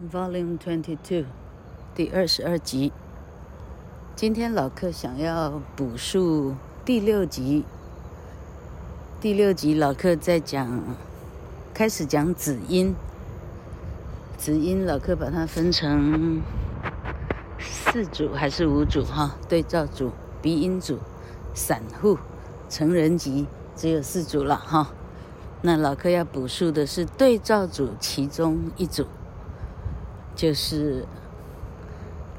Volume Twenty Two，第二十二集。今天老客想要补述第六集。第六集老客在讲，开始讲子音。子音老客把它分成四组还是五组？哈，对照组、鼻音组、散户、成人级，只有四组了哈。那老客要补述的是对照组其中一组。就是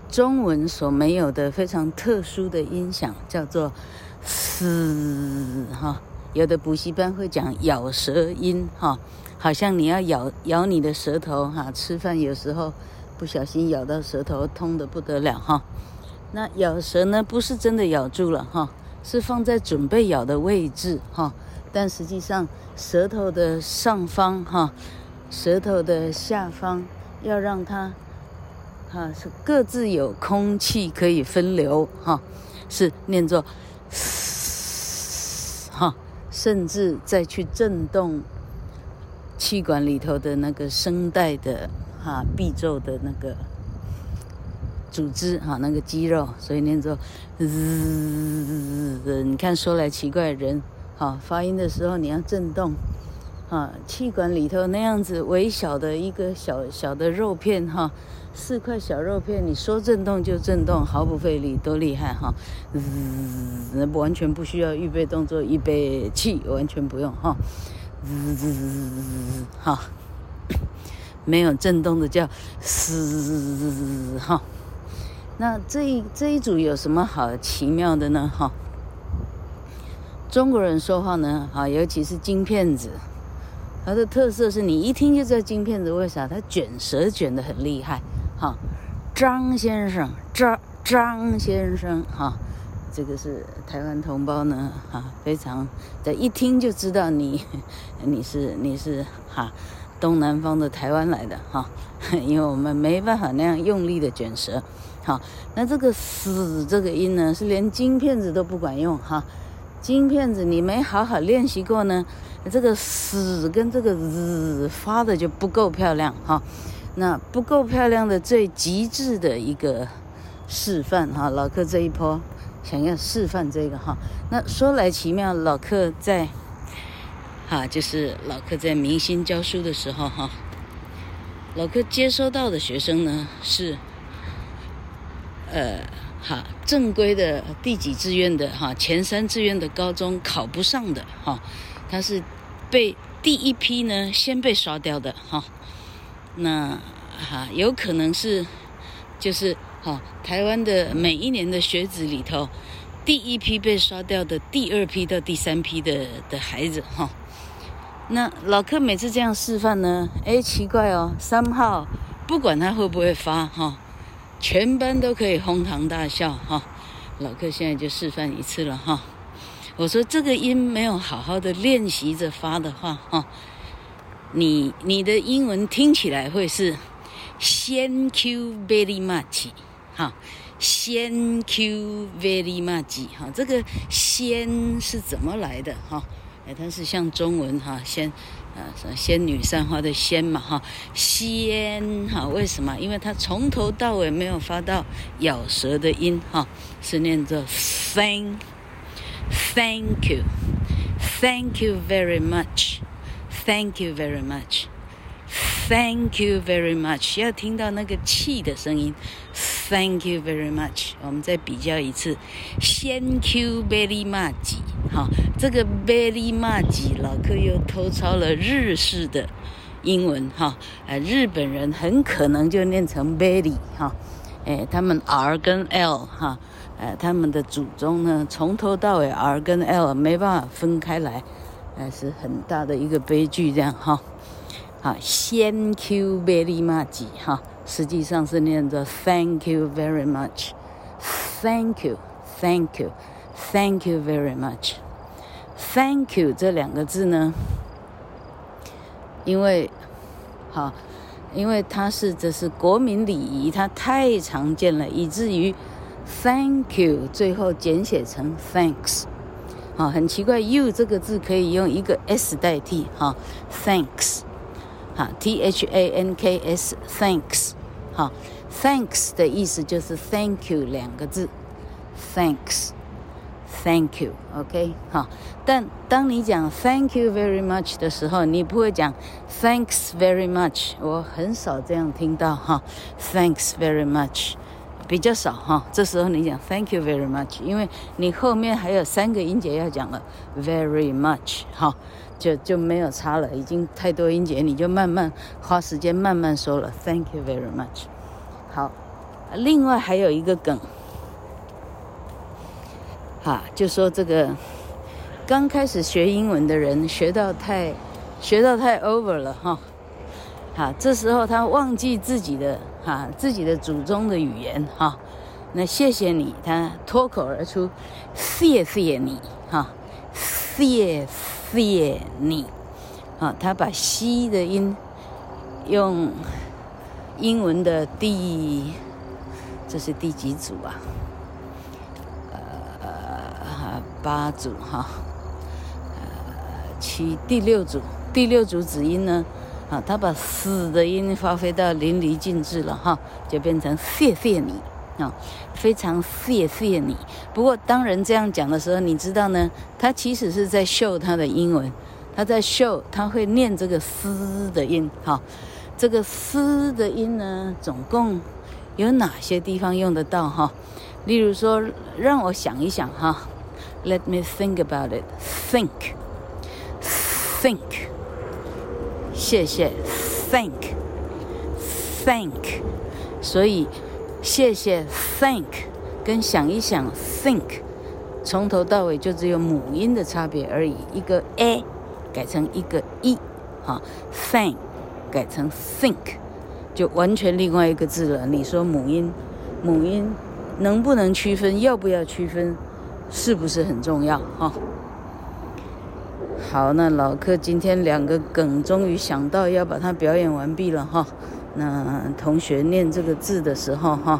中文所没有的非常特殊的音响，叫做“嘶”哈。有的补习班会讲咬舌音哈，好像你要咬咬你的舌头哈。吃饭有时候不小心咬到舌头，痛得不得了哈。那咬舌呢，不是真的咬住了哈，是放在准备咬的位置哈。但实际上，舌头的上方哈，舌头的下方。要让它，哈，是各自有空气可以分流，哈，是念作，哈，甚至再去震动气管里头的那个声带的哈闭奏的那个组织哈那个肌肉，所以念作，滋，你看说来奇怪，人哈发音的时候你要震动。啊，气管里头那样子微小的一个小小的肉片哈，四块小肉片，你说震动就震动，毫不费力，多厉害哈！嗯，完全不需要预备动作，预备气完全不用哈。嗯，哈，没有震动的叫嘶哈。那这一这一组有什么好奇妙的呢？哈，中国人说话呢，哈，尤其是金片子。它的特色是你一听就知道京片子为啥？它卷舌卷得很厉害，哈，张先生，张张先生，哈，这个是台湾同胞呢，哈，非常的一听就知道你 你是你是哈东南方的台湾来的哈，因为我们没办法那样用力的卷舌，好，那这个“死”这个音呢，是连京片子都不管用哈，金片子你没好好练习过呢。这个“死”跟这个“日”发的就不够漂亮哈，那不够漂亮的最极致的一个示范哈，老客这一波想要示范这个哈，那说来奇妙，老客在哈，就是老客在明星教书的时候哈，老客接收到的学生呢是呃哈正规的第几志愿的哈前三志愿的高中考不上的哈。他是被第一批呢先被刷掉的哈，那哈有可能是就是哈台湾的每一年的学子里头，第一批被刷掉的第二批到第三批的的孩子哈，那老客每次这样示范呢，哎奇怪哦，三号不管他会不会发哈，全班都可以哄堂大笑哈，老客现在就示范一次了哈。我说这个音没有好好的练习着发的话，哈，你你的英文听起来会是 Thank you very much，哈，Thank you very much，哈，这个先是怎么来的？哈，哎，它是像中文哈先，啊，仙女散花的仙嘛，哈，仙，哈，为什么？因为它从头到尾没有发到咬舌的音，哈，是念作 Thank。Thank you, thank you very much, thank you very much, thank you very much。要听到那个气的声音，Thank you very much。我们再比较一次，Thank you very much。好，这个 very much，老客又偷抄了日式的英文哈。呃，日本人很可能就念成 very 哈。哎，他们 R 跟 L 哈。呃，他们的祖宗呢，从头到尾 R 跟 L 没办法分开来，呃，是很大的一个悲剧，这样哈。好，Thank you very much 哈，实际上是念着 Thank you very much，Thank you，Thank you，Thank you very much，Thank you 这两个字呢，因为好，因为它是这是国民礼仪，它太常见了，以至于。Thank you，最后简写成 Thanks，好，很奇怪，you 这个字可以用一个 s 代替，哈，Thanks，哈，T H A N K S，thanks，好，thanks 的意思就是 thank you 两个字，thanks，thank you，OK，好，但当你讲 thank you very much 的时候，你不会讲 thanks very much，我很少这样听到哈，thanks very much。比较少哈，这时候你讲 Thank you very much，因为你后面还有三个音节要讲了，very much 哈，就就没有差了，已经太多音节，你就慢慢花时间慢慢说了，Thank you very much。好，另外还有一个梗，哈，就说这个刚开始学英文的人学到太学到太 over 了哈，好，这时候他忘记自己的。哈，自己的祖宗的语言哈，那谢谢你，他脱口而出，谢谢你哈，谢谢你，啊，他把西的音用英文的第，这是第几组啊？呃，八组哈，呃，七第六组，第六组子音呢？啊，他把“死”的音发挥到淋漓尽致了哈，就变成谢谢你啊，非常谢谢你。不过当人这样讲的时候，你知道呢，他其实是在秀他的英文，他在秀他会念这个“嘶”的音哈。这个“嘶”的音呢，总共有哪些地方用得到哈？例如说，让我想一想哈，Let me think about it. Think, think. 谢谢，thank，thank，所以谢谢，thank，跟想一想，think，从头到尾就只有母音的差别而已，一个 a 改成一个 e，哈，thank 改成 think，就完全另外一个字了。你说母音，母音能不能区分？要不要区分？是不是很重要？哈。好，那老客今天两个梗终于想到要把它表演完毕了哈。那同学念这个字的时候哈，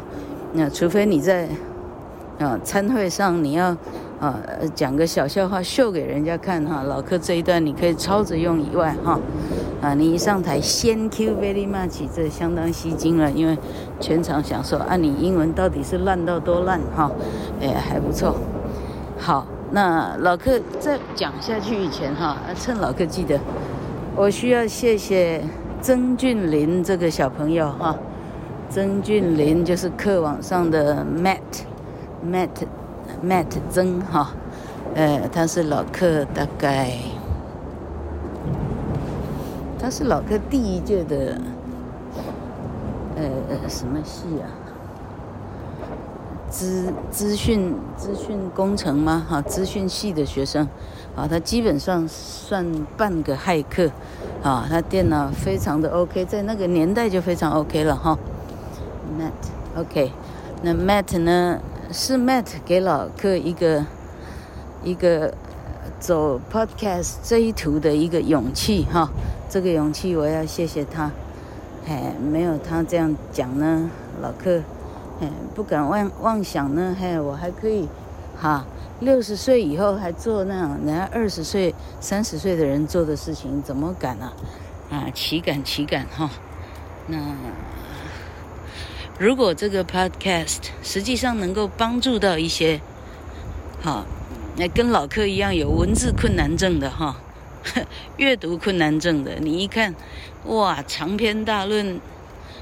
那除非你在啊餐会上你要啊讲个小笑话秀给人家看哈，老客这一段你可以抄着用以外哈，啊你一上台先 Q very much，这相当吸睛了，因为全场想说啊你英文到底是烂到多烂哈，哎还不错，好。那老客在讲下去以前哈，趁老客记得，我需要谢谢曾俊林这个小朋友哈。曾俊林就是课网上的 Matt，Matt，Matt 曾哈，呃，他是老客大概，他是老客第一届的，呃，什么系啊？资资讯资讯工程吗？哈，资讯系的学生，啊，他基本上算半个骇客，啊，他电脑非常的 OK，在那个年代就非常 OK 了哈。Matt，OK，那 Matt 呢？是 Matt 给老客一个一个走 Podcast 这一途的一个勇气哈，这个勇气我要谢谢他，哎，没有他这样讲呢，老客。不敢妄妄想呢。嘿，我还可以，哈，六十岁以后还做那样人家二十岁、三十岁的人做的事情，怎么敢呢？啊，岂敢岂敢哈！那如果这个 podcast 实际上能够帮助到一些，哈，那跟老客一样有文字困难症的哈，阅读困难症的，你一看，哇，长篇大论。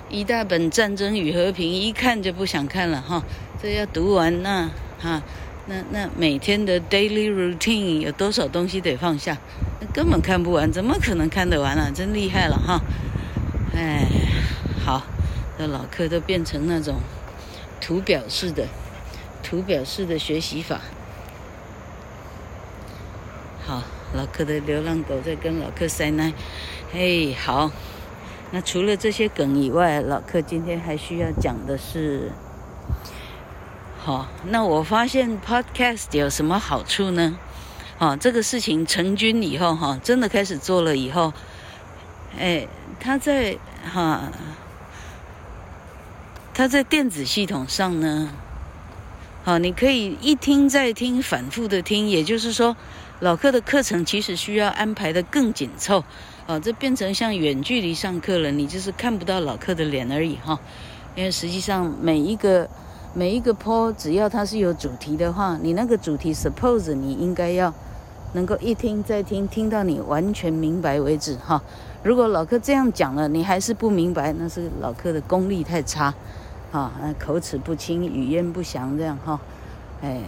一大本《战争与和平》，一看就不想看了哈。这要读完那哈，那那每天的 daily routine 有多少东西得放下？那根本看不完，怎么可能看得完啊？真厉害了哈！哎，好，这老客都变成那种图表式的图表式的学习法。好，老客的流浪狗在跟老客塞奶。嘿，好。那除了这些梗以外，老客今天还需要讲的是，好，那我发现 podcast 有什么好处呢？啊，这个事情成军以后，哈，真的开始做了以后，哎，他在哈，他在电子系统上呢，好，你可以一听再听，反复的听，也就是说，老客的课程其实需要安排的更紧凑。哦，这变成像远距离上课了，你就是看不到老客的脸而已哈。因为实际上每一个每一个坡只要它是有主题的话，你那个主题 suppose 你应该要能够一听再听，听到你完全明白为止哈。如果老客这样讲了，你还是不明白，那是老客的功力太差，啊，口齿不清，语焉不详这样哈。哎，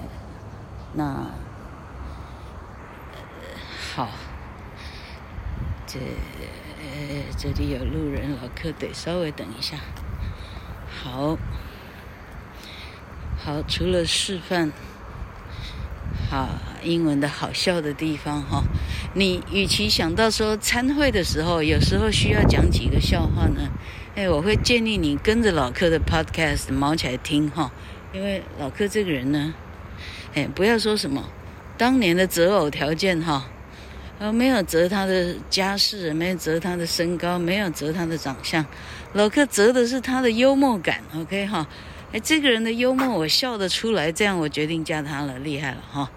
那好。这这里有路人，老客得稍微等一下。好，好，除了示范，好英文的好笑的地方哈，你与其想到说参会的时候，有时候需要讲几个笑话呢，哎，我会建议你跟着老客的 podcast 毛起来听哈，因为老客这个人呢，哎，不要说什么当年的择偶条件哈。呃，没有择他的家世，没有择他的身高，没有择他的长相，老客择的是他的幽默感。OK 哈，哎，这个人的幽默我笑得出来，这样我决定加他了，厉害了哈。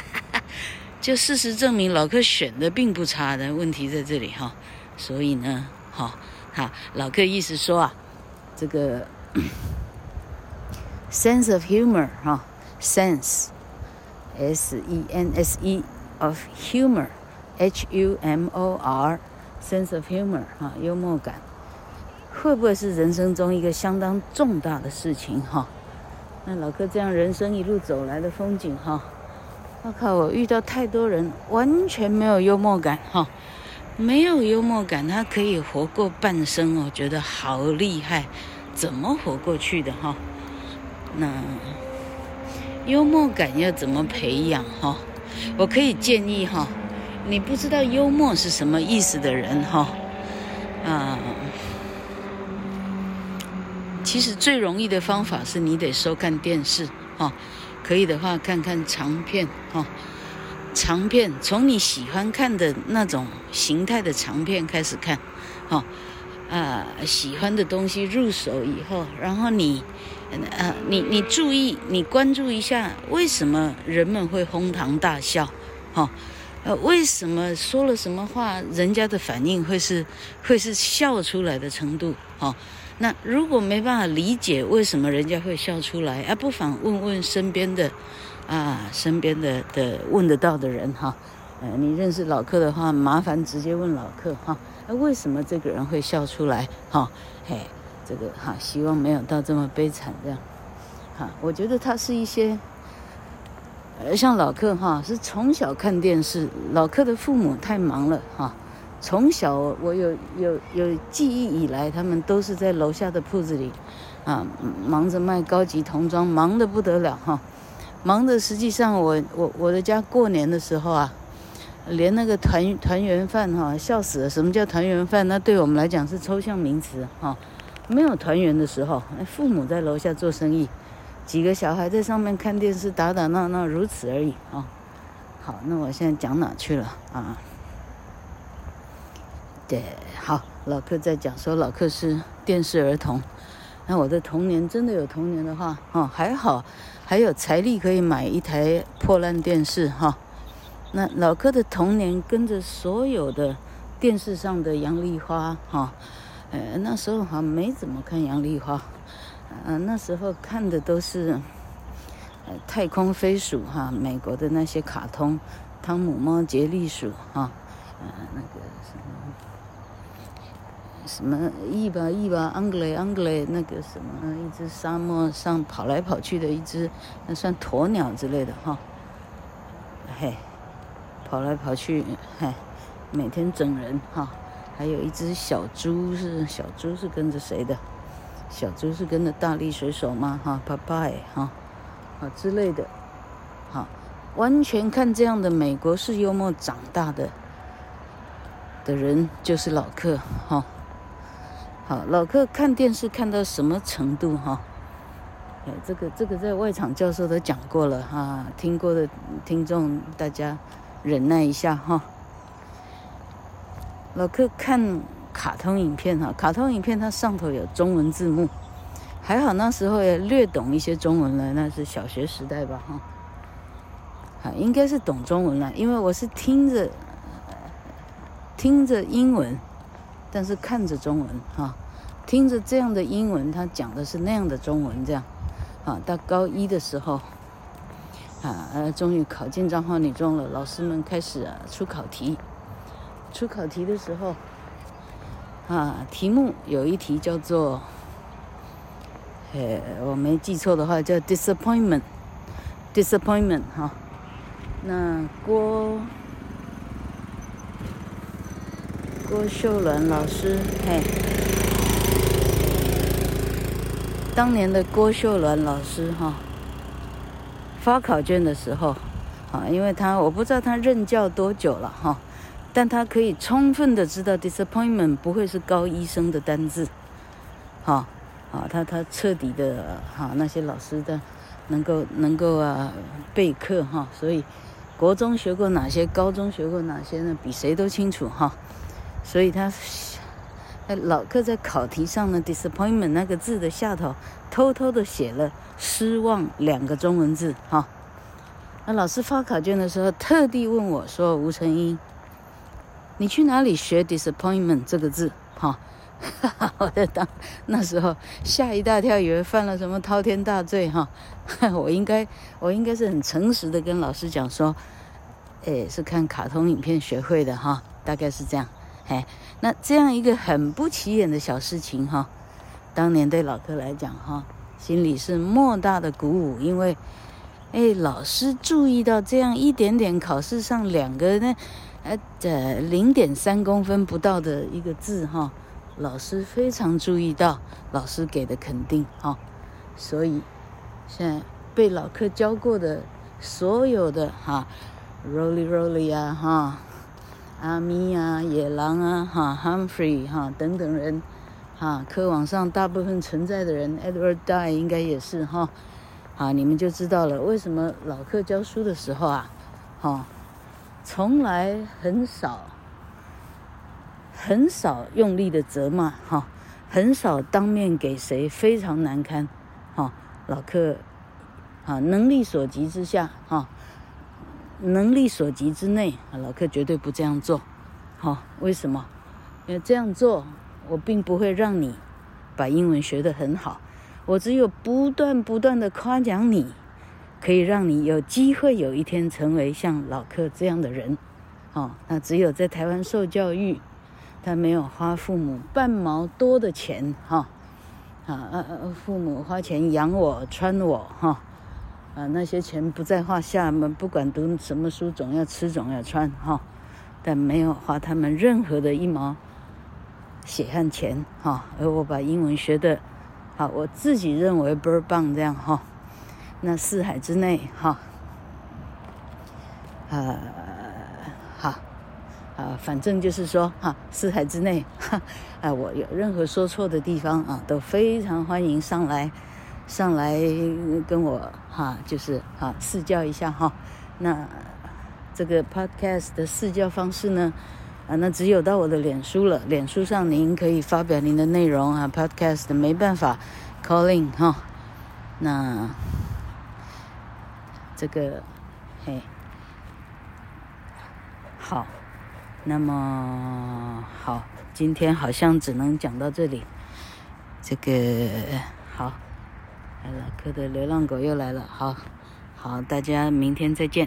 就事实证明，老客选的并不差的，问题在这里哈。所以呢，哈，哈，老客意思说啊，这个 sense of humor 哈，sense，s e n s e。Of humor, H-U-M-O-R, sense of humor 哈，幽默感，会不会是人生中一个相当重大的事情哈？那老哥这样人生一路走来的风景哈，我靠，我遇到太多人完全没有幽默感哈，没有幽默感，他可以活过半生，我觉得好厉害，怎么活过去的哈？那幽默感要怎么培养哈？我可以建议哈，你不知道幽默是什么意思的人哈，啊，其实最容易的方法是你得收看电视哈，可以的话看看长片哈，长片从你喜欢看的那种形态的长片开始看，哈，啊，喜欢的东西入手以后，然后你。呃，你你注意，你关注一下，为什么人们会哄堂大笑？哈、呃，为什么说了什么话，人家的反应会是会是笑出来的程度？哈、那如果没办法理解为什么人家会笑出来，啊，不妨问问身边的啊，身边的的问得到的人哈。呃，你认识老客的话，麻烦直接问老客哈。为什么这个人会笑出来？哈、哦，嘿。这个哈，希望没有到这么悲惨这样，哈，我觉得他是一些，呃，像老客哈，是从小看电视，老客的父母太忙了哈，从小我有有有记忆以来，他们都是在楼下的铺子里，啊，忙着卖高级童装，忙得不得了哈，忙的实际上我我我的家过年的时候啊，连那个团团圆饭哈，笑死了，什么叫团圆饭？那对我们来讲是抽象名词哈。没有团圆的时候，父母在楼下做生意，几个小孩在上面看电视打打闹闹，如此而已啊、好，那我现在讲哪去了啊？对，好，老客在讲说老客是电视儿童。那我的童年真的有童年的话，哦，还好，还有财力可以买一台破烂电视哈、那老客的童年跟着所有的电视上的杨丽花哈。呃，那时候好像没怎么看杨丽花，呃，那时候看的都是，呃，太空飞鼠哈，美国的那些卡通，汤姆猫、杰利鼠哈，呃，那个什么什么伊吧伊吧，安格雷安格雷，那个什么一只沙漠上跑来跑去的一只，那算鸵鸟之类的哈，嘿，跑来跑去，嘿，每天整人哈。还有一只小猪是小猪是跟着谁的？小猪是跟着大力水手吗？哈，拜拜哈，啊之类的，哈，完全看这样的美国式幽默长大的的人就是老客哈。好，老客看电视看到什么程度哈？哎，这个这个在外场教授都讲过了哈，听过的听众大家忍耐一下哈。老客看卡通影片哈，卡通影片它上头有中文字幕，还好那时候也略懂一些中文了，那是小学时代吧哈，啊，应该是懂中文了，因为我是听着听着英文，但是看着中文哈，听着这样的英文，他讲的是那样的中文，这样，啊，到高一的时候，啊，终于考进彰化女中了，老师们开始啊出考题，出考题的时候，啊，题目有一题叫做，呃，我没记错的话叫 disappointment，disappointment 哈，那郭。郭秀兰老师，嘿，当年的郭秀兰老师哈，发考卷的时候，啊，因为他我不知道他任教多久了哈，但他可以充分的知道 disappointment 不会是高医生的单字，哈，啊，他他彻底的哈那些老师的能够能够啊备课哈，所以国中学过哪些，高中学过哪些呢？比谁都清楚哈。所以他，老课在考题上呢，disappointment 那个字的下头，偷偷的写了失望两个中文字哈。那老师发考卷的时候，特地问我说：“吴成英，你去哪里学 disappointment 这个字？”哈，我在当那时候吓一大跳，以为犯了什么滔天大罪哈。我应该我应该是很诚实的跟老师讲说，哎，是看卡通影片学会的哈，大概是这样。哎，那这样一个很不起眼的小事情哈，当年对老柯来讲哈，心里是莫大的鼓舞，因为，哎，老师注意到这样一点点考试上两个呢，呃，这零点三公分不到的一个字哈，老师非常注意到，老师给的肯定哈，所以现在被老客教过的所有的哈，Rolly Rolly 啊哈。阿咪啊，野狼啊，哈，Humphrey 哈等等人，哈，科网上大部分存在的人，Edward Dye 应该也是哈，啊，你们就知道了，为什么老课教书的时候啊，哈，从来很少，很少用力的责骂哈，很少当面给谁非常难堪，哈，老客，啊，能力所及之下，哈。能力所及之内，老客绝对不这样做。哈，为什么？因为这样做，我并不会让你把英文学得很好。我只有不断不断的夸奖你，可以让你有机会有一天成为像老柯这样的人。哦，那只有在台湾受教育，他没有花父母半毛多的钱，哈，啊，父母花钱养我、穿我，哈。啊，那些钱不在话下嘛，不管读什么书，总要吃，总要穿，哈。但没有花他们任何的一毛血汗钱，哈。而我把英文学的，好，我自己认为倍儿棒，这样哈。那四海之内，哈，呃，好，啊，反正就是说，哈，四海之内，哈，啊，我有任何说错的地方啊，都非常欢迎上来。上来跟我哈，就是哈试教一下哈。那这个 podcast 的试教方式呢，啊，那只有到我的脸书了。脸书上您可以发表您的内容啊，podcast 没办法 calling 哈。那这个嘿，好，那么好，今天好像只能讲到这里。这个好。老哥的流浪狗又来了，好，好，大家明天再见。